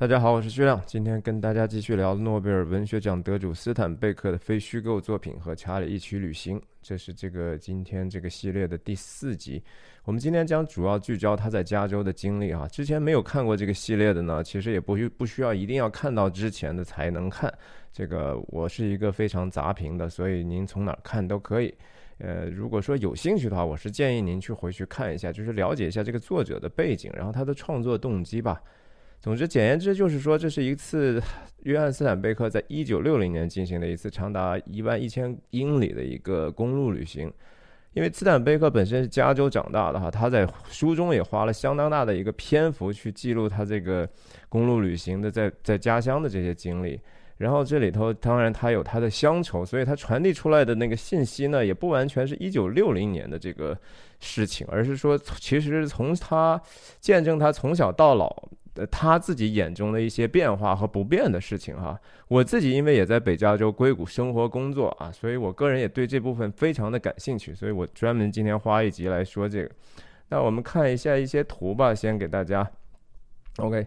大家好，我是徐亮，今天跟大家继续聊诺贝尔文学奖得主斯坦贝克的非虚构作品和《查理一起旅行》，这是这个今天这个系列的第四集。我们今天将主要聚焦他在加州的经历啊。之前没有看过这个系列的呢，其实也不需不需要一定要看到之前的才能看。这个我是一个非常杂评的，所以您从哪儿看都可以。呃，如果说有兴趣的话，我是建议您去回去看一下，就是了解一下这个作者的背景，然后他的创作动机吧。总之，简言之就是说，这是一次约翰斯坦贝克在一九六零年进行的一次长达一万一千英里的一个公路旅行。因为斯坦贝克本身是加州长大的哈，他在书中也花了相当大的一个篇幅去记录他这个公路旅行的在在家乡的这些经历。然后这里头当然他有他的乡愁，所以他传递出来的那个信息呢，也不完全是一九六零年的这个事情，而是说其实从他见证他从小到老。他自己眼中的一些变化和不变的事情哈，我自己因为也在北加州硅谷生活工作啊，所以我个人也对这部分非常的感兴趣，所以我专门今天花一集来说这个。那我们看一下一些图吧，先给大家，OK。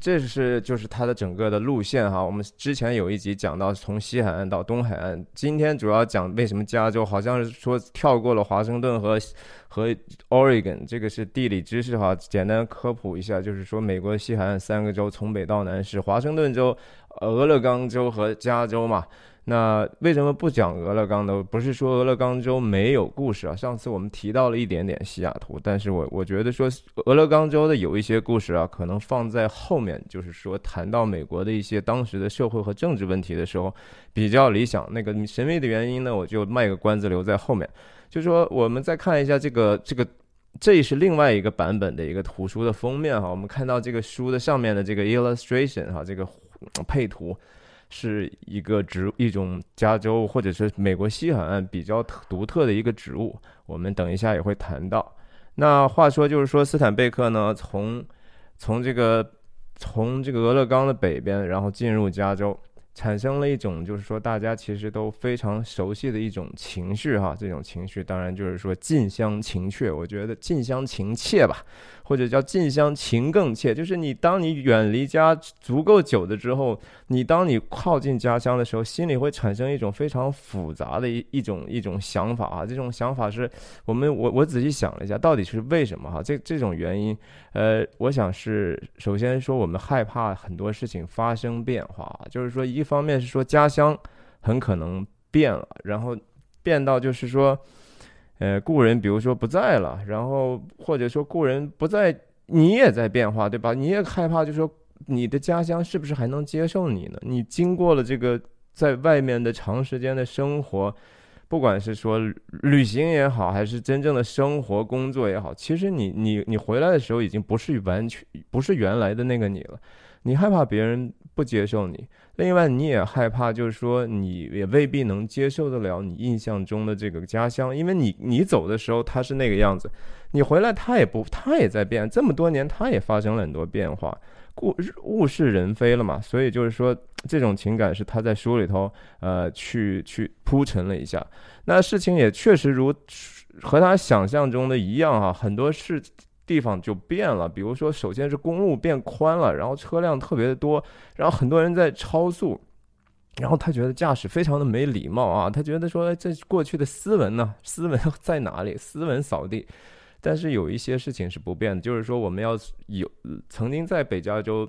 这是就是它的整个的路线哈，我们之前有一集讲到从西海岸到东海岸，今天主要讲为什么加州好像是说跳过了华盛顿和和 Oregon，这个是地理知识哈，简单科普一下，就是说美国西海岸三个州从北到南是华盛顿州、俄勒冈州和加州嘛。那为什么不讲俄勒冈呢？不是说俄勒冈州没有故事啊。上次我们提到了一点点西雅图，但是我我觉得说俄勒冈州的有一些故事啊，可能放在后面，就是说谈到美国的一些当时的社会和政治问题的时候比较理想。那个神秘的原因呢，我就卖个关子留在后面。就说我们再看一下这个这个，这是另外一个版本的一个图书的封面哈。我们看到这个书的上面的这个 illustration 哈，这个配图。是一个植一种加州或者是美国西海岸比较特独特的一个植物，我们等一下也会谈到。那话说就是说，斯坦贝克呢，从从这个从这个俄勒冈的北边，然后进入加州。产生了一种，就是说大家其实都非常熟悉的一种情绪哈，这种情绪当然就是说近乡情怯，我觉得近乡情怯吧，或者叫近乡情更怯，就是你当你远离家足够久的之后，你当你靠近家乡的时候，心里会产生一种非常复杂的一一种一种想法啊，这种想法是我们我我仔细想了一下，到底是为什么哈？这这种原因，呃，我想是首先说我们害怕很多事情发生变化，就是说一。方面是说家乡很可能变了，然后变到就是说，呃，故人比如说不在了，然后或者说故人不在，你也在变化，对吧？你也害怕，就说你的家乡是不是还能接受你呢？你经过了这个在外面的长时间的生活，不管是说旅行也好，还是真正的生活工作也好，其实你你你回来的时候已经不是完全不是原来的那个你了，你害怕别人不接受你。另外，你也害怕，就是说，你也未必能接受得了你印象中的这个家乡，因为你你走的时候他是那个样子，你回来他也不他也在变，这么多年他也发生了很多变化，故物是人非了嘛，所以就是说，这种情感是他在书里头呃去去铺陈了一下，那事情也确实如和他想象中的一样哈，很多事。地方就变了，比如说，首先是公路变宽了，然后车辆特别的多，然后很多人在超速，然后他觉得驾驶非常的没礼貌啊，他觉得说这过去的斯文呢，斯文在哪里？斯文扫地。但是有一些事情是不变的，就是说我们要有曾经在北加州。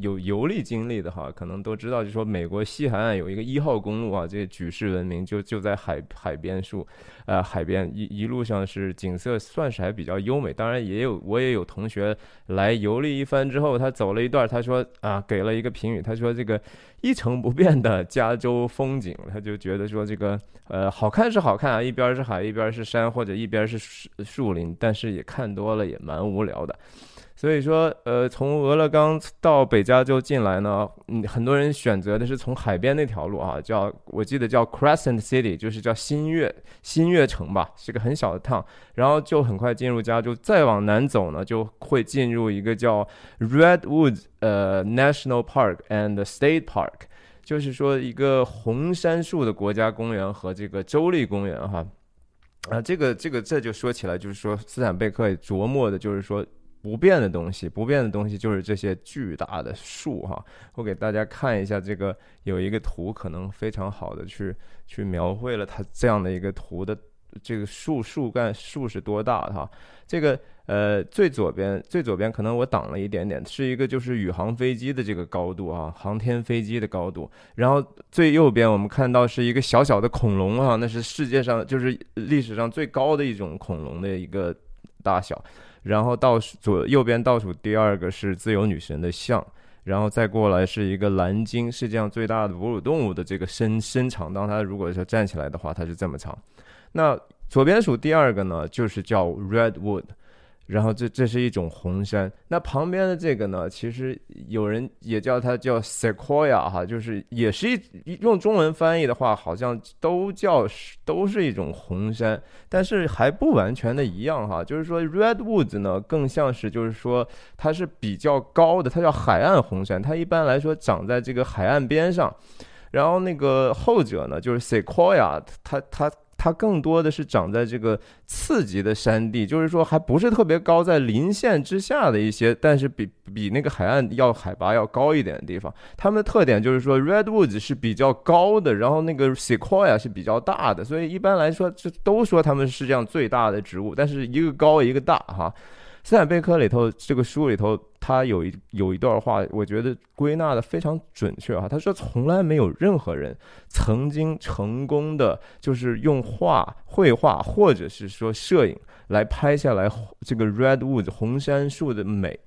有游历经历的哈，可能都知道，就说美国西海岸有一个一号公路啊，这举世闻名，就就在海海边处，呃，海边一一路上是景色算是还比较优美。当然也有我也有同学来游历一番之后，他走了一段，他说啊，给了一个评语，他说这个一成不变的加州风景，他就觉得说这个呃好看是好看啊，一边是海，一边是山，或者一边是树树林，但是也看多了也蛮无聊的。所以说，呃，从俄勒冈到北加州进来呢，嗯，很多人选择的是从海边那条路啊，叫我记得叫 Crescent City，就是叫新月新月城吧，是个很小的 town，然后就很快进入加州。再往南走呢，就会进入一个叫 Redwood 呃 National Park and State Park，就是说一个红杉树的国家公园和这个州立公园哈。啊，这个这个这就说起来，就是说斯坦贝克琢磨的就是说。不变的东西，不变的东西就是这些巨大的树哈。我给大家看一下这个，有一个图，可能非常好的去去描绘了它这样的一个图的这个树树干树是多大哈。这个呃最左边最左边可能我挡了一点点，是一个就是宇航飞机的这个高度啊，航天飞机的高度。然后最右边我们看到是一个小小的恐龙啊，那是世界上就是历史上最高的一种恐龙的一个大小。然后倒数左右边倒数第二个是自由女神的像，然后再过来是一个蓝鲸，世界上最大的哺乳动物的这个身身长，当它如果说站起来的话，它是这么长。那左边数第二个呢，就是叫 Redwood。然后这这是一种红杉，那旁边的这个呢，其实有人也叫它叫 Sequoia 哈，就是也是一用中文翻译的话，好像都叫都是一种红杉，但是还不完全的一样哈，就是说 Redwoods 呢更像是就是说它是比较高的，它叫海岸红杉，它一般来说长在这个海岸边上，然后那个后者呢就是 Sequoia，它它。它更多的是长在这个次级的山地，就是说还不是特别高，在林线之下的一些，但是比比那个海岸要海拔要高一点的地方。它们的特点就是说，redwoods 是比较高的，然后那个 sequoia 是比较大的，所以一般来说，这都说它们是这样最大的植物，但是一个高一个大哈。斯坦贝克里头这个书里头，他有一有一段话，我觉得归纳的非常准确哈。他说，从来没有任何人曾经成功的，就是用画、绘画或者是说摄影来拍下来这个 redwood 红杉树的美。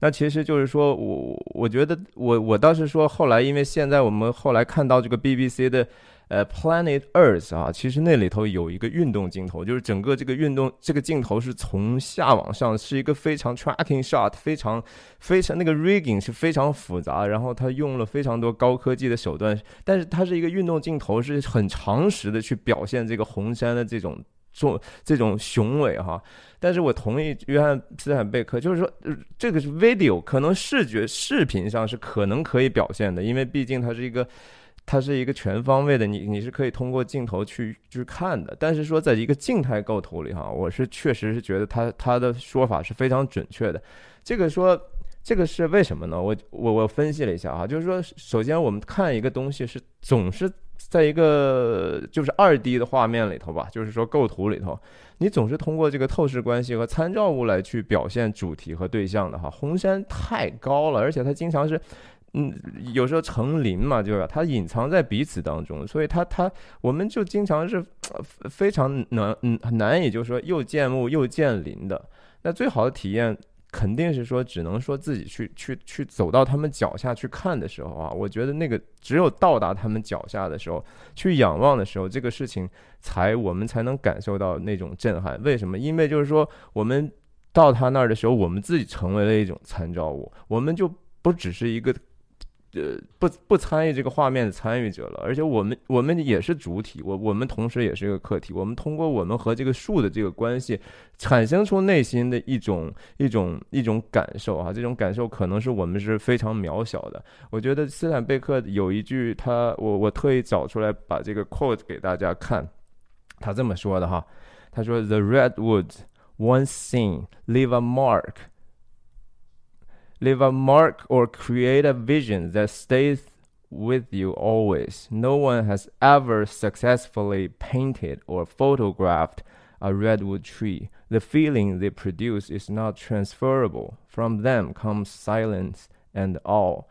那其实就是说我我觉得我我倒是说后来，因为现在我们后来看到这个 BBC 的。呃，Planet Earth 啊，其实那里头有一个运动镜头，就是整个这个运动这个镜头是从下往上，是一个非常 tracking shot，非常非常那个 rigging 是非常复杂，然后他用了非常多高科技的手段，但是它是一个运动镜头，是很常识的去表现这个红山的这种做这种雄伟哈。但是我同意约翰斯坦贝克，就是说这个是 video，可能视觉视频上是可能可以表现的，因为毕竟它是一个。它是一个全方位的，你你是可以通过镜头去去看的。但是说在一个静态构图里哈，我是确实是觉得他他的说法是非常准确的。这个说这个是为什么呢？我我我分析了一下哈，就是说首先我们看一个东西是总是在一个就是二 D 的画面里头吧，就是说构图里头，你总是通过这个透视关系和参照物来去表现主题和对象的哈。红山太高了，而且它经常是。嗯，有时候成林嘛，就是它隐藏在彼此当中，所以它它我们就经常是非常难嗯难以就是说又见木又见林的。那最好的体验肯定是说只能说自己去去去走到他们脚下去看的时候啊，我觉得那个只有到达他们脚下的时候，去仰望的时候，这个事情才我们才能感受到那种震撼。为什么？因为就是说我们到他那儿的时候，我们自己成为了一种参照物，我们就不只是一个。呃，不不参与这个画面的参与者了，而且我们我们也是主体，我我们同时也是一个客体，我们通过我们和这个树的这个关系，产生出内心的一种一种一种感受啊，这种感受可能是我们是非常渺小的。我觉得斯坦贝克有一句，他我我特意找出来把这个 quote 给大家看，他这么说的哈，他说：“The redwood once seen leave a mark。” Leave a mark or create a vision that stays with you always. No one has ever successfully painted or photographed a redwood tree. The feeling they produce is not transferable. From them comes silence and awe.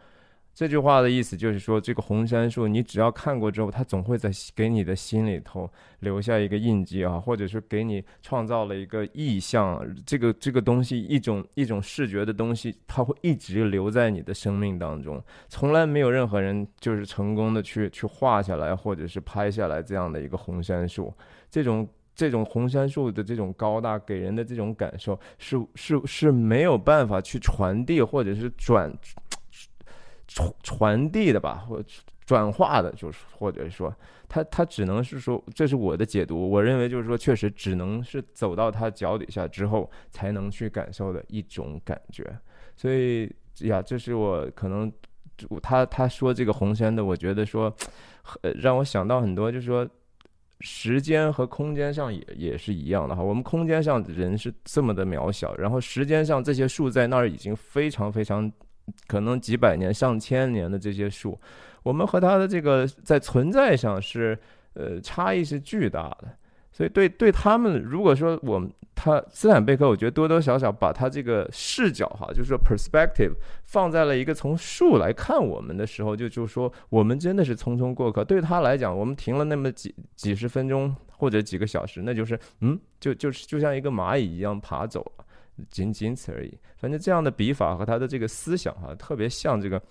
这句话的意思就是说，这个红杉树，你只要看过之后，它总会在给你的心里头留下一个印记啊，或者是给你创造了一个意象。这个这个东西，一种一种视觉的东西，它会一直留在你的生命当中。从来没有任何人就是成功的去去画下来，或者是拍下来这样的一个红杉树。这种这种红杉树的这种高大，给人的这种感受，是是是没有办法去传递，或者是转。传传递的吧，或转化的，就是或者说，他他只能是说，这是我的解读。我认为就是说，确实只能是走到他脚底下之后，才能去感受的一种感觉。所以呀，这是我可能他他说这个红山的，我觉得说，让我想到很多，就是说，时间和空间上也也是一样的哈。我们空间上人是这么的渺小，然后时间上这些树在那儿已经非常非常可能几百年、上千年的这些树，我们和它的这个在存在上是呃差异是巨大的。所以对对他们，如果说我们他斯坦贝克，我觉得多多少少把他这个视角哈，就是说 perspective 放在了一个从树来看我们的时候，就就说我们真的是匆匆过客。对他来讲，我们停了那么几几十分钟或者几个小时，那就是嗯，就就是就像一个蚂蚁一样爬走了，仅仅此而已。反正这样的笔法和他的这个思想哈，特别像这个。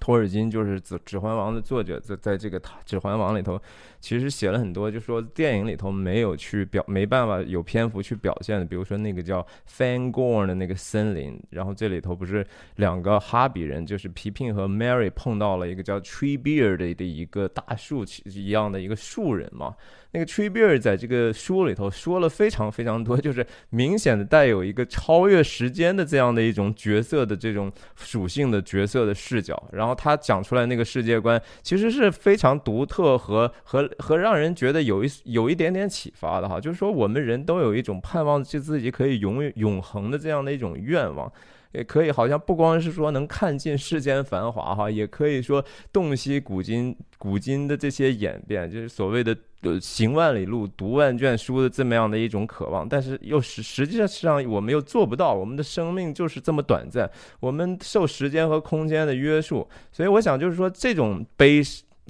托尔金就是《指指环王》的作者，在在这个《指环王》里头，其实写了很多，就说电影里头没有去表，没办法有篇幅去表现的，比如说那个叫 Fangorn 的那个森林，然后这里头不是两个哈比人，就是皮聘和 Mary 碰到了一个叫 Treebeard 的一个大树一样的一个树人嘛。那个 Treebeard 在这个书里头说了非常非常多，就是明显的带有一个超越时间的这样的一种角色的这种属性的角色的视角，然后他讲出来那个世界观其实是非常独特和和和让人觉得有一有一点点启发的哈，就是说我们人都有一种盼望就自己可以永永恒的这样的一种愿望。也可以，好像不光是说能看尽世间繁华哈，也可以说洞悉古今古今的这些演变，就是所谓的呃行万里路，读万卷书的这么样的一种渴望。但是又实实际上我们又做不到，我们的生命就是这么短暂，我们受时间和空间的约束。所以我想就是说这种悲。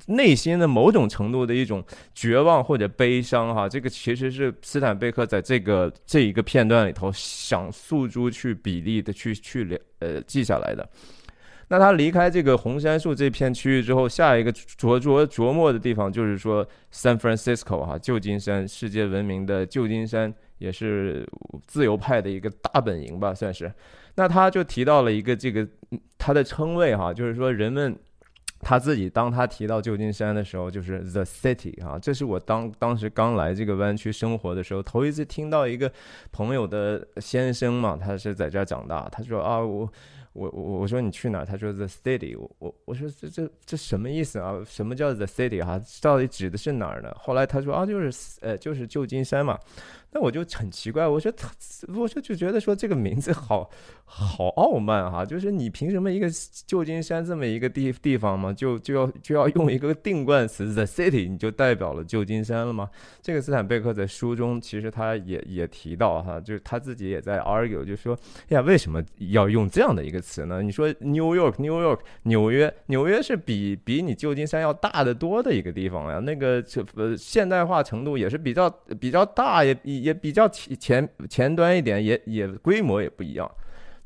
内心的某种程度的一种绝望或者悲伤，哈，这个其实是斯坦贝克在这个这一个片段里头想诉诸去比例的去去了呃记下来的。那他离开这个红杉树这片区域之后，下一个琢琢琢磨的地方就是说 San Francisco 哈，旧金山，世界闻名的旧金山，也是自由派的一个大本营吧，算是。那他就提到了一个这个他的称谓哈，就是说人们。他自己当他提到旧金山的时候，就是 the city 啊，这是我当当时刚来这个湾区生活的时候，头一次听到一个朋友的先生嘛，他是在这儿长大，他说啊我。我我我说你去哪儿？他说 the city。我我我说这这这什么意思啊？什么叫 the city 哈？到底指的是哪儿呢？后来他说啊，就是呃就是旧金山嘛。那我就很奇怪，我说他，我说就觉得说这个名字好好傲慢哈，就是你凭什么一个旧金山这么一个地地方嘛，就就要就要用一个定冠词 the city，你就代表了旧金山了吗？这个斯坦贝克在书中其实他也也提到哈，就是他自己也在 argue，就说呀，为什么要用这样的一个词呢？你说 New York，New York，纽约，纽约是比比你旧金山要大得多的一个地方呀，那个呃现代化程度也是比较比较大，也比。也比较前前前端一点，也也规模也不一样。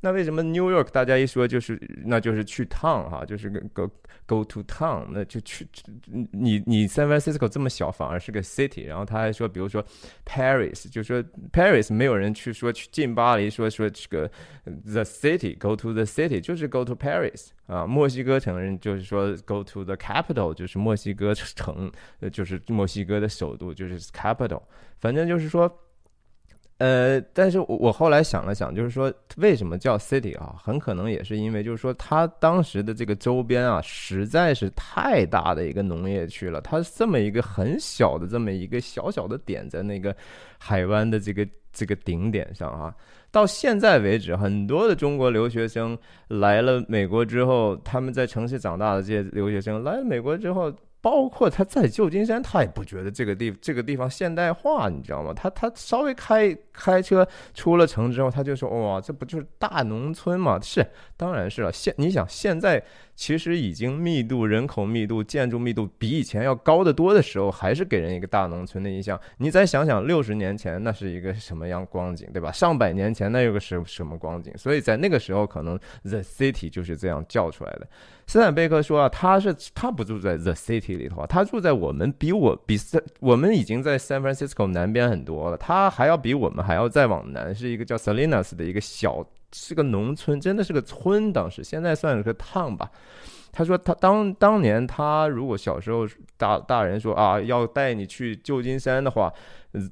那为什么 New York 大家一说就是那就是去 town 哈，就是 go go to town，那就去你你 San Francisco 这么小，反而是个 city。然后他还说，比如说 Paris，就说 Paris 没有人去说去进巴黎，说说这个 the city go to the city，就是 go to Paris 啊。墨西哥城人就是说 go to the capital，就是墨西哥城，就是墨西哥的首都，就是 capital。反正就是说。呃，但是我我后来想了想，就是说为什么叫 city 啊？很可能也是因为，就是说它当时的这个周边啊，实在是太大的一个农业区了。它这么一个很小的这么一个小小的点，在那个海湾的这个这个顶点上啊，到现在为止，很多的中国留学生来了美国之后，他们在城市长大的这些留学生来了美国之后。包括他在旧金山，他也不觉得这个地这个地方现代化，你知道吗？他他稍微开开车出了城之后，他就说：“哇，这不就是大农村吗？”是，当然是了。现你想现在。其实已经密度、人口密度、建筑密度比以前要高得多的时候，还是给人一个大农村的印象。你再想想，六十年前那是一个什么样光景，对吧？上百年前那有个什什么光景？所以在那个时候，可能 the city 就是这样叫出来的。斯坦贝克说啊，他是他不住在 the city 里头，啊他住在我们比我比我们已经在 San Francisco 南边很多了，他还要比我们还要再往南，是一个叫 Salinas 的一个小。是个农村，真的是个村。当时现在算是个 town 吧。他说他当当年他如果小时候大大人说啊要带你去旧金山的话，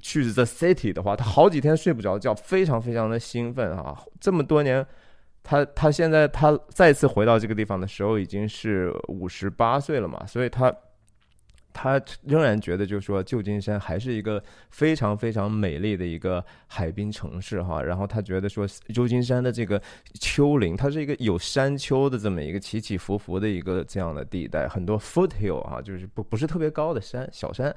去 the city 的话，他好几天睡不着觉，非常非常的兴奋啊。这么多年，他他现在他再次回到这个地方的时候已经是五十八岁了嘛，所以他他仍然觉得，就是说，旧金山还是一个非常非常美丽的一个海滨城市哈。然后他觉得说，旧金山的这个丘陵，它是一个有山丘的这么一个起起伏伏的一个这样的地带，很多 foothill 啊，就是不不是特别高的山，小山。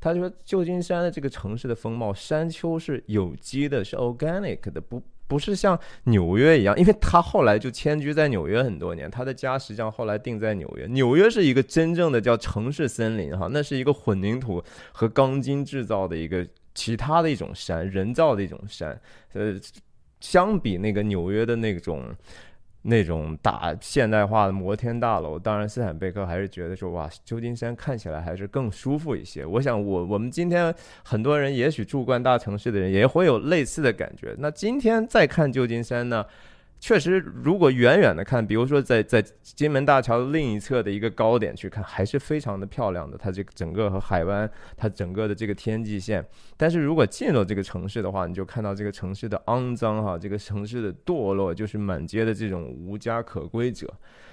他说，旧金山的这个城市的风貌，山丘是有机的，是 organic 的，不。不是像纽约一样，因为他后来就迁居在纽约很多年，他的家实际上后来定在纽约。纽约是一个真正的叫城市森林哈，那是一个混凝土和钢筋制造的一个其他的一种山，人造的一种山。呃，相比那个纽约的那种。那种大现代化的摩天大楼，当然斯坦贝克还是觉得说哇，旧金山看起来还是更舒服一些。我想，我我们今天很多人也许住惯大城市的人也会有类似的感觉。那今天再看旧金山呢？确实，如果远远的看，比如说在在金门大桥另一侧的一个高点去看，还是非常的漂亮的。它这个整个和海湾，它整个的这个天际线。但是如果进入这个城市的话，你就看到这个城市的肮脏哈，这个城市的堕落，就是满街的这种无家可归者。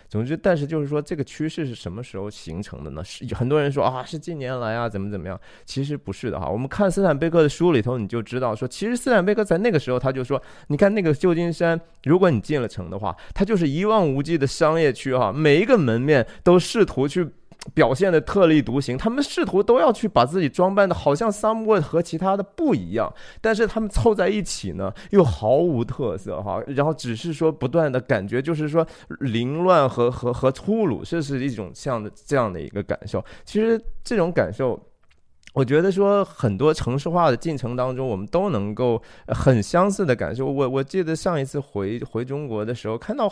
总之，但是就是说，这个趋势是什么时候形成的呢？是很多人说啊，是近年来啊，怎么怎么样？其实不是的哈。我们看斯坦贝克的书里头，你就知道说，其实斯坦贝克在那个时候他就说，你看那个旧金山，如果你进了城的话，它就是一望无际的商业区哈，每一个门面都试图去。表现的特立独行，他们试图都要去把自己装扮的好像 someone 和其他的不一样，但是他们凑在一起呢，又毫无特色哈，然后只是说不断的感觉就是说凌乱和和和粗鲁，这是一种像的这样的一个感受。其实这种感受。我觉得说很多城市化的进程当中，我们都能够很相似的感受。我我记得上一次回回中国的时候，看到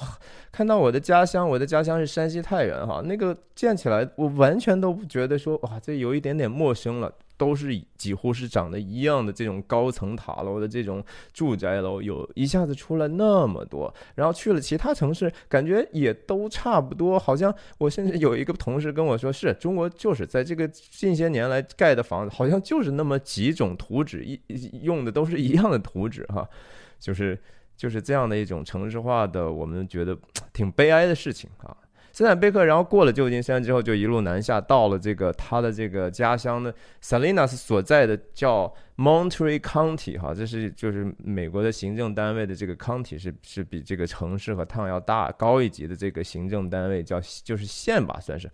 看到我的家乡，我的家乡是山西太原哈，那个建起来，我完全都不觉得说哇，这有一点点陌生了。都是几乎是长得一样的这种高层塔楼的这种住宅楼，有一下子出来那么多，然后去了其他城市，感觉也都差不多。好像我甚至有一个同事跟我说，是中国就是在这个近些年来盖的房子，好像就是那么几种图纸，一用的都是一样的图纸哈，就是就是这样的一种城市化的，我们觉得挺悲哀的事情啊。斯坦贝克，然后过了旧金山之后，就一路南下，到了这个他的这个家乡的 Salinas 所在的叫 Monterey County 哈，这是就是美国的行政单位的这个 county 是是比这个城市和 town 要大高一级的这个行政单位叫就是县吧，算是。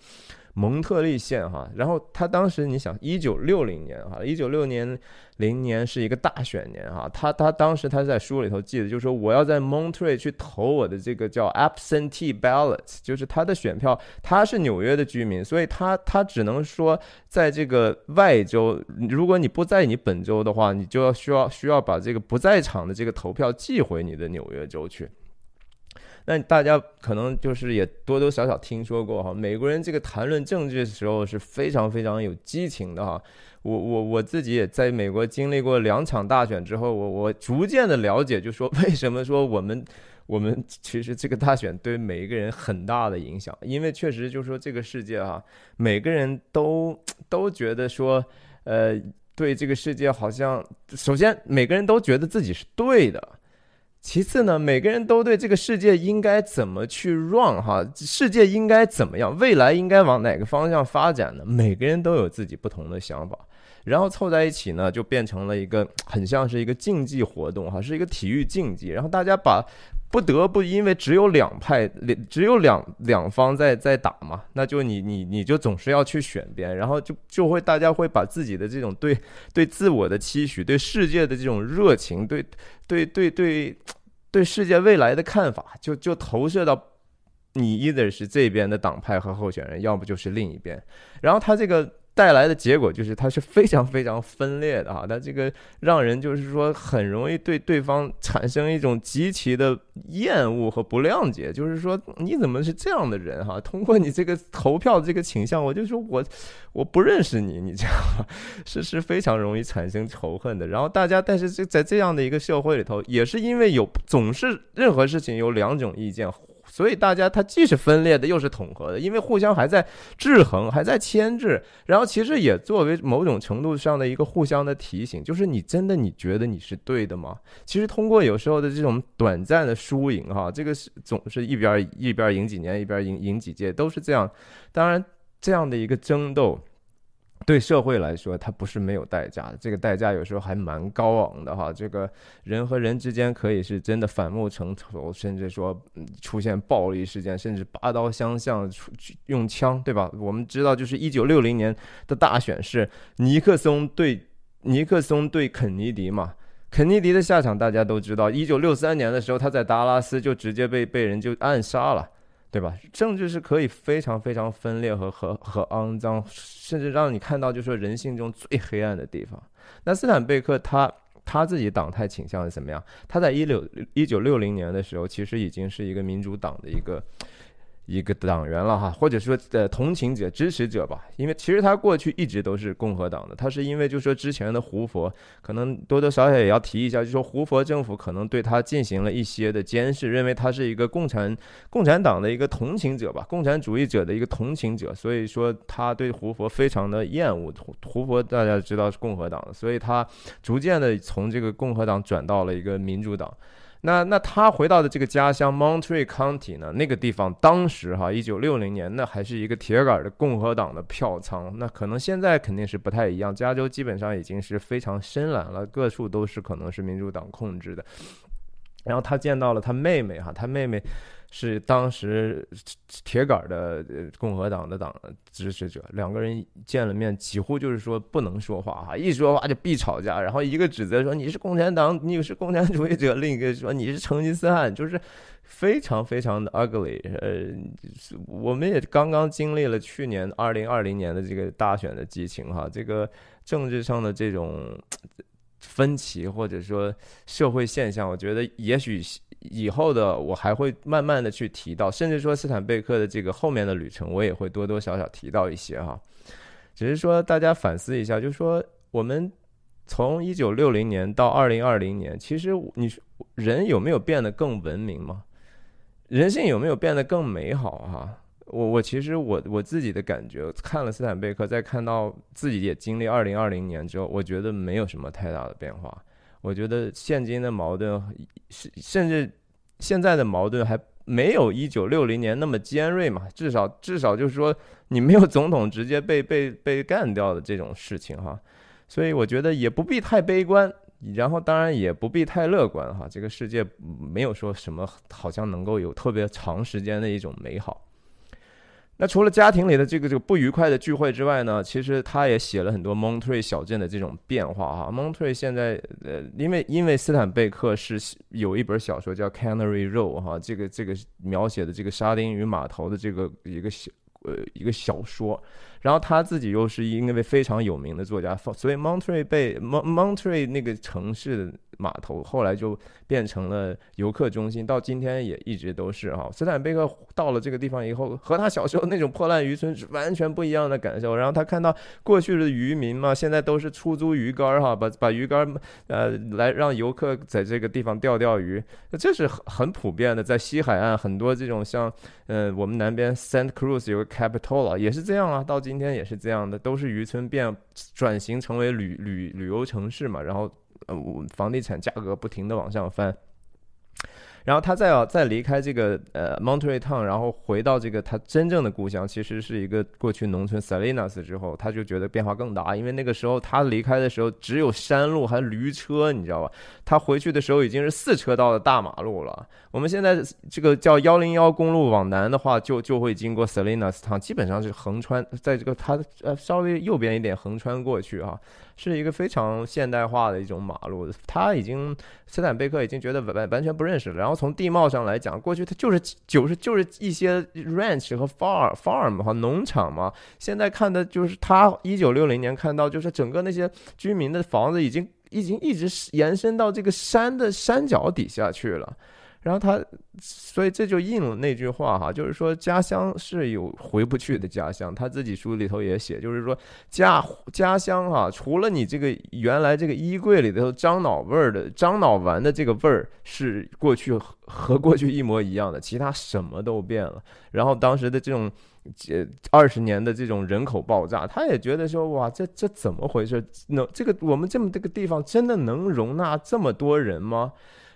蒙特利县哈，然后他当时你想，一九六零年哈，一九六年零年是一个大选年哈，他他当时他在书里头记得，就是说我要在蒙特利去投我的这个叫 absentee ballot，就是他的选票，他是纽约的居民，所以他他只能说在这个外州，如果你不在你本州州的话，你就要需要需要把这个不在场的这个投票寄回你的纽约州去。那大家可能就是也多多少少听说过哈，美国人这个谈论政治的时候是非常非常有激情的哈。我我我自己也在美国经历过两场大选之后，我我逐渐的了解，就说为什么说我们 我们其实这个大选对每一个人很大的影响，因为确实就是说这个世界哈，每个人都都觉得说，呃，对这个世界好像首先每个人都觉得自己是对的。其次呢，每个人都对这个世界应该怎么去 run 哈，世界应该怎么样，未来应该往哪个方向发展呢？每个人都有自己不同的想法，然后凑在一起呢，就变成了一个很像是一个竞技活动哈，是一个体育竞技，然后大家把不得不因为只有两派，只有两两方在在打嘛，那就你你你就总是要去选边，然后就就会大家会把自己的这种对对自我的期许，对世界的这种热情，对对对对对世界未来的看法，就就投射到你 either 是这边的党派和候选人，要不就是另一边，然后他这个。带来的结果就是它是非常非常分裂的哈，它这个让人就是说很容易对对方产生一种极其的厌恶和不谅解，就是说你怎么是这样的人哈？通过你这个投票的这个倾向，我就说我我不认识你，你这样是是非常容易产生仇恨的。然后大家，但是就在这样的一个社会里头，也是因为有总是任何事情有两种意见。所以大家它既是分裂的，又是统合的，因为互相还在制衡，还在牵制。然后其实也作为某种程度上的一个互相的提醒，就是你真的你觉得你是对的吗？其实通过有时候的这种短暂的输赢，哈，这个是总是一边一边赢几年，一边赢赢几届，都是这样。当然，这样的一个争斗。对社会来说，它不是没有代价的，这个代价有时候还蛮高昂的哈。这个人和人之间可以是真的反目成仇，甚至说出现暴力事件，甚至拔刀相向、用枪，对吧？我们知道，就是一九六零年的大选是尼克松对尼克松对肯尼迪嘛。肯尼迪的下场大家都知道，一九六三年的时候，他在达拉斯就直接被被人就暗杀了。对吧？政治是可以非常非常分裂和和和肮脏，甚至让你看到就是说人性中最黑暗的地方。那斯坦贝克他他自己党派倾向是怎么样？他在一六一九六零年的时候，其实已经是一个民主党的一个。一个党员了哈，或者说的同情者、支持者吧，因为其实他过去一直都是共和党的，他是因为就说之前的胡佛可能多多少少也要提一下，就说胡佛政府可能对他进行了一些的监视，认为他是一个共产共产党的一个同情者吧，共产主义者的一个同情者，所以说他对胡佛非常的厌恶。胡佛大家知道是共和党的，所以他逐渐的从这个共和党转到了一个民主党。那那他回到的这个家乡 Montreal County 呢？那个地方当时哈，一九六零年那还是一个铁杆的共和党的票仓。那可能现在肯定是不太一样，加州基本上已经是非常深蓝了，各处都是可能是民主党控制的。然后他见到了他妹妹哈，他妹妹。是当时铁杆的共和党的党支持者，两个人见了面，几乎就是说不能说话哈，一说话就必吵架。然后一个指责说你是共产党，你是共产主义者；另一个说你是成吉思汗，就是非常非常的 ugly。呃，我们也刚刚经历了去年二零二零年的这个大选的激情哈，这个政治上的这种分歧或者说社会现象，我觉得也许。以后的我还会慢慢的去提到，甚至说斯坦贝克的这个后面的旅程，我也会多多少少提到一些哈。只是说大家反思一下，就是说我们从一九六零年到二零二零年，其实你人有没有变得更文明吗？人性有没有变得更美好哈？我我其实我我自己的感觉，看了斯坦贝克，在看到自己也经历二零二零年之后，我觉得没有什么太大的变化。我觉得现今的矛盾是，甚至现在的矛盾还没有一九六零年那么尖锐嘛？至少至少就是说，你没有总统直接被被被干掉的这种事情哈。所以我觉得也不必太悲观，然后当然也不必太乐观哈。这个世界没有说什么好像能够有特别长时间的一种美好。那除了家庭里的这个这个不愉快的聚会之外呢，其实他也写了很多 Montreux 小镇的这种变化哈。Montreux 现在呃，因为因为斯坦贝克是有一本小说叫《Canary Row》哈，这个这个描写的这个沙丁鱼码头的这个一个小呃一个小说。然后他自己又是一位非常有名的作家，所以 Monterey 被 Mon Monterey 那个城市的码头后来就变成了游客中心，到今天也一直都是哈。斯坦贝克到了这个地方以后，和他小时候那种破烂渔村是完全不一样的感受。然后他看到过去的渔民嘛，现在都是出租鱼竿哈，把把鱼竿呃来让游客在这个地方钓钓鱼，这是很很普遍的。在西海岸很多这种像呃我们南边 Saint Cruz 有个 Capitola 也是这样啊，到今今天也是这样的，都是渔村变转型成为旅旅旅游城市嘛，然后呃房地产价格不停的往上翻。然后他再要再离开这个呃 Monterey Town，然后回到这个他真正的故乡，其实是一个过去农村 Salinas 之后，他就觉得变化更大，因为那个时候他离开的时候只有山路还驴车，你知道吧？他回去的时候已经是四车道的大马路了。我们现在这个叫幺零幺公路往南的话，就就会经过 Salinas Town，基本上是横穿在这个它呃稍微右边一点横穿过去啊。是一个非常现代化的一种马路，他已经斯坦贝克已经觉得完完全不认识了。然后从地貌上来讲，过去它就是就是就是一些 ranch 和 farm farm 哈农场嘛。现在看的就是他一九六零年看到，就是整个那些居民的房子已经已经一直延伸到这个山的山脚底下去了。然后他，所以这就应了那句话哈，就是说家乡是有回不去的家乡。他自己书里头也写，就是说家家乡哈，除了你这个原来这个衣柜里头樟脑味儿的樟脑丸的这个味儿是过去和过去一模一样的，其他什么都变了。然后当时的这种呃二十年的这种人口爆炸，他也觉得说哇，这这怎么回事？能这个我们这么这个地方真的能容纳这么多人吗？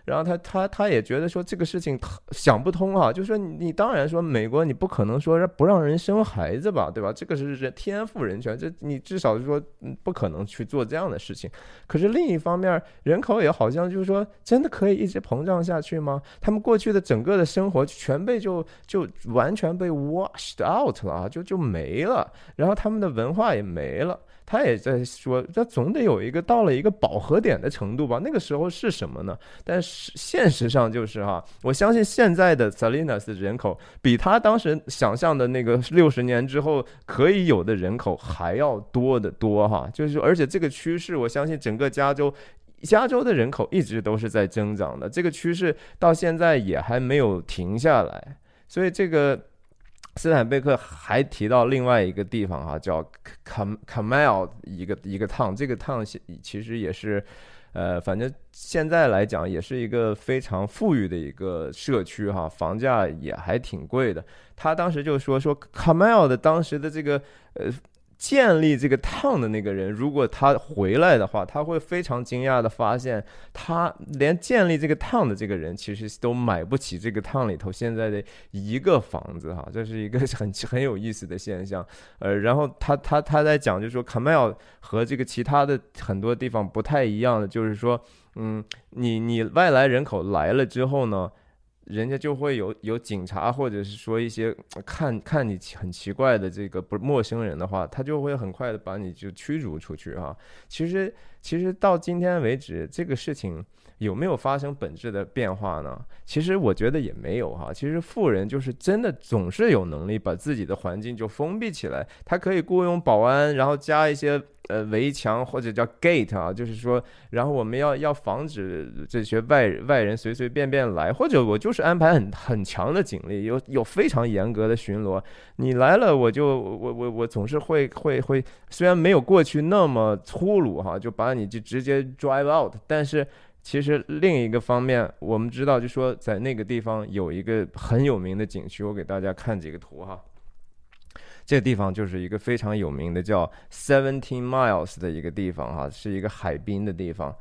然后他他他也觉得说这个事情想不通啊，就说你当然说美国你不可能说不让人生孩子吧，对吧？这个是人天赋人权，这你至少是说不可能去做这样的事情。可是另一方面，人口也好像就是说真的可以一直膨胀下去吗？他们过去的整个的生活全被就就完全被 washed out 了啊，就就没了，然后他们的文化也没了。他也在说，这总得有一个到了一个饱和点的程度吧？那个时候是什么呢？但是现实上就是哈，我相信现在的 Salinas 人口比他当时想象的那个六十年之后可以有的人口还要多得多哈。就是而且这个趋势，我相信整个加州，加州的人口一直都是在增长的，这个趋势到现在也还没有停下来，所以这个。斯坦贝克还提到另外一个地方哈，叫 Cam Camel 一个一个趟，这个 town 其实也是，呃，反正现在来讲也是一个非常富裕的一个社区哈，房价也还挺贵的。他当时就说说 Camel 的当时的这个呃。建立这个烫的那个人，如果他回来的话，他会非常惊讶的发现，他连建立这个烫的这个人，其实都买不起这个烫里头现在的一个房子哈，这是一个很很有意思的现象。呃，然后他他他在讲，就是说卡梅尔和这个其他的很多地方不太一样的，就是说，嗯，你你外来人口来了之后呢？人家就会有有警察，或者是说一些看看你很奇怪的这个不陌生人的话，他就会很快的把你就驱逐出去啊。其实其实到今天为止，这个事情有没有发生本质的变化呢？其实我觉得也没有哈。其实富人就是真的总是有能力把自己的环境就封闭起来，他可以雇佣保安，然后加一些。呃，围墙或者叫 gate 啊，就是说，然后我们要要防止这些外外人随随便便来，或者我就是安排很很强的警力，有有非常严格的巡逻。你来了，我就我我我总是会会会，虽然没有过去那么粗鲁哈，就把你就直接 drive out，但是其实另一个方面，我们知道，就说在那个地方有一个很有名的景区，我给大家看几个图哈。这个地方就是一个非常有名的叫 Seventeen Miles 的一个地方哈，是一个海滨的地方。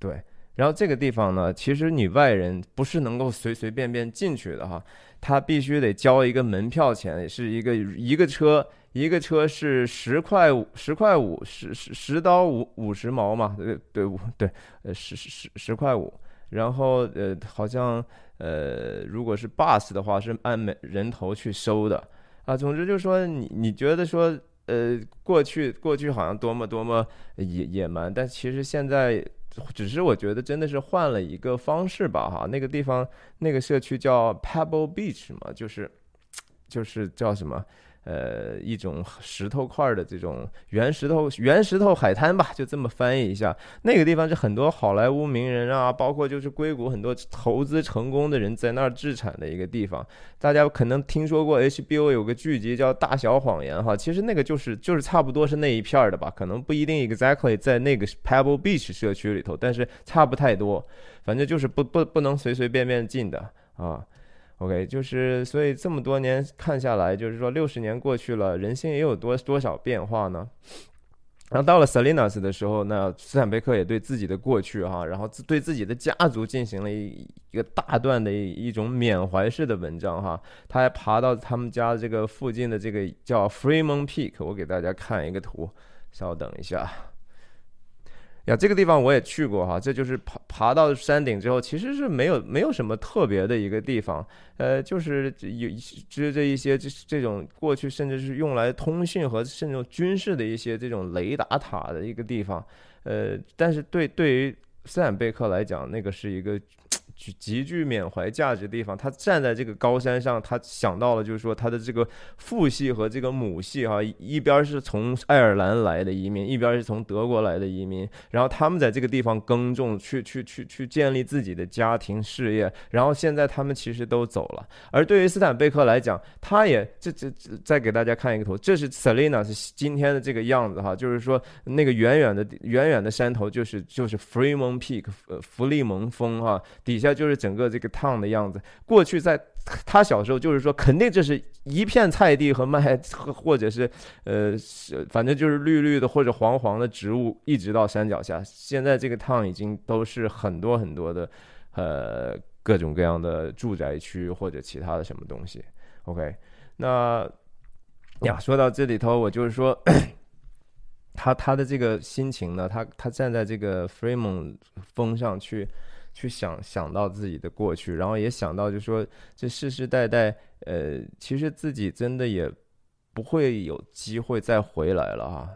对，然后这个地方呢，其实你外人不是能够随随便便进去的哈，他必须得交一个门票钱，是一个一个车一个车是十块五十块五十十十刀五五十毛嘛，对对对，呃十十十块五，然后呃好像呃如果是 bus 的话是按每人头去收的。啊，总之就是说，你你觉得说，呃，过去过去好像多么多么野野蛮，但其实现在只是我觉得真的是换了一个方式吧，哈，那个地方那个社区叫 Pebble Beach 嘛，就是就是叫什么？呃，一种石头块的这种原石头、原石头海滩吧，就这么翻译一下。那个地方是很多好莱坞名人啊，包括就是硅谷很多投资成功的人在那儿置产的一个地方。大家可能听说过 HBO 有个剧集叫《大小谎言》哈，其实那个就是就是差不多是那一片儿的吧，可能不一定 exactly 在那个 Pebble Beach 社区里头，但是差不太多，反正就是不不不能随随便便进的啊。OK，就是所以这么多年看下来，就是说六十年过去了，人心也有多多少变化呢？然后到了 Salinas 的时候，那斯坦贝克也对自己的过去哈，然后对自己的家族进行了一一个大段的一种缅怀式的文章哈。他还爬到他们家这个附近的这个叫 freemon Peak，我给大家看一个图，稍等一下。呀，这个地方我也去过哈，这就是爬爬到山顶之后，其实是没有没有什么特别的一个地方，呃，就是有支着一些这这种过去甚至是用来通讯和甚至军事的一些这种雷达塔的一个地方，呃，但是对对于斯坦贝克来讲，那个是一个。极极具缅怀价值的地方，他站在这个高山上，他想到了，就是说他的这个父系和这个母系，哈，一边是从爱尔兰来的移民，一边是从德国来的移民，然后他们在这个地方耕种，去去去去建立自己的家庭事业，然后现在他们其实都走了。而对于斯坦贝克来讲，他也这这这再给大家看一个图，这是 Selina 是今天的这个样子，哈，就是说那个远远的远远的山头就是就是 Fremont Peak，呃，弗利蒙峰，哈，底下。就是整个这个 town 的样子。过去在他小时候就是说，肯定这是一片菜地和麦，或者是呃，是反正就是绿绿的或者黄黄的植物，一直到山脚下。现在这个趟已经都是很多很多的，呃，各种各样的住宅区或者其他的什么东西。OK，那呀，说到这里头，我就是说，他他的这个心情呢，他他站在这个 Fremont 峰上去。去想想到自己的过去，然后也想到，就说这世世代代，呃，其实自己真的也不会有机会再回来了啊。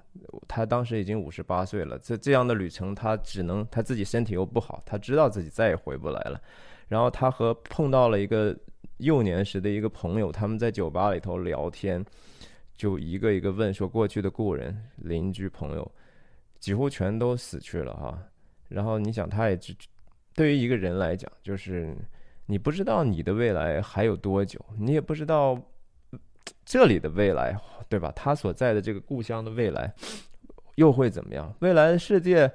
他当时已经五十八岁了，这这样的旅程，他只能他自己身体又不好，他知道自己再也回不来了。然后他和碰到了一个幼年时的一个朋友，他们在酒吧里头聊天，就一个一个问说过去的故人、邻居、朋友，几乎全都死去了哈。然后你想，他也只。对于一个人来讲，就是你不知道你的未来还有多久，你也不知道这里的未来，对吧？他所在的这个故乡的未来又会怎么样？未来的世界，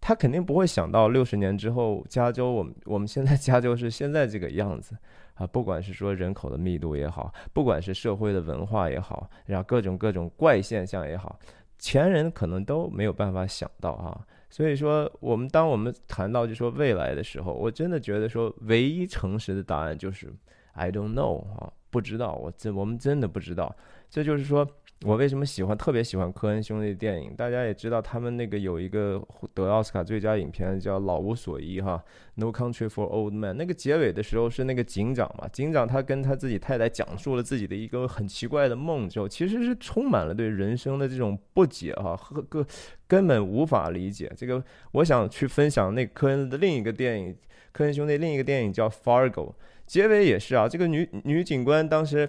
他肯定不会想到六十年之后，加州，我们我们现在加州是现在这个样子啊！不管是说人口的密度也好，不管是社会的文化也好，然后各种各种怪现象也好，前人可能都没有办法想到啊。所以说，我们当我们谈到就说未来的时候，我真的觉得说，唯一诚实的答案就是 I don't know 啊，不知道，我真我们真的不知道。这就是说。我为什么喜欢特别喜欢科恩兄弟的电影？大家也知道，他们那个有一个得奥斯卡最佳影片叫《老无所依》哈，《No Country for Old Men》。那个结尾的时候是那个警长嘛，警长他跟他自己太太讲述了自己的一个很奇怪的梦之后，其实是充满了对人生的这种不解哈和个根本无法理解。这个我想去分享那科恩的另一个电影，科恩兄弟另一个电影叫《Fargo》，结尾也是啊，这个女女警官当时。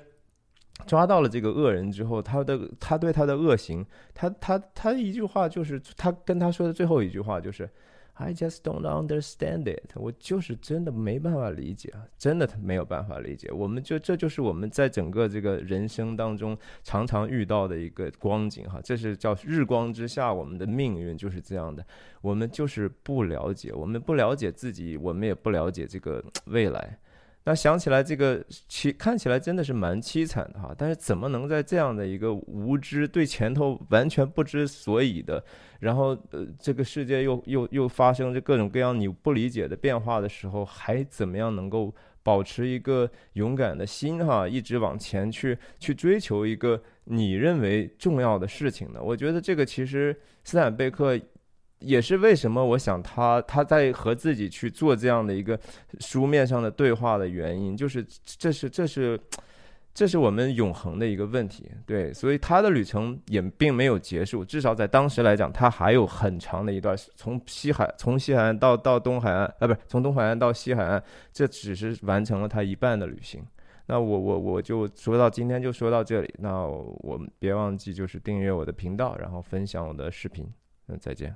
抓到了这个恶人之后，他的他对他的恶行，他他他一句话就是他跟他说的最后一句话就是，I just don't understand it。我就是真的没办法理解，真的他没有办法理解。我们就这就是我们在整个这个人生当中常常遇到的一个光景哈，这是叫日光之下我们的命运就是这样的。我们就是不了解，我们不了解自己，我们也不了解这个未来。那想起来，这个凄看起来真的是蛮凄惨的哈。但是怎么能在这样的一个无知、对前头完全不知所以的，然后呃，这个世界又又又发生着各种各样你不理解的变化的时候，还怎么样能够保持一个勇敢的心哈，一直往前去去追求一个你认为重要的事情呢？我觉得这个其实斯坦贝克。也是为什么我想他他在和自己去做这样的一个书面上的对话的原因，就是这是这是这是我们永恒的一个问题，对，所以他的旅程也并没有结束，至少在当时来讲，他还有很长的一段从西海从西海岸到到东海岸啊，不是从东海岸到西海岸，这只是完成了他一半的旅行。那我我我就说到今天就说到这里，那我们别忘记就是订阅我的频道，然后分享我的视频，嗯，再见。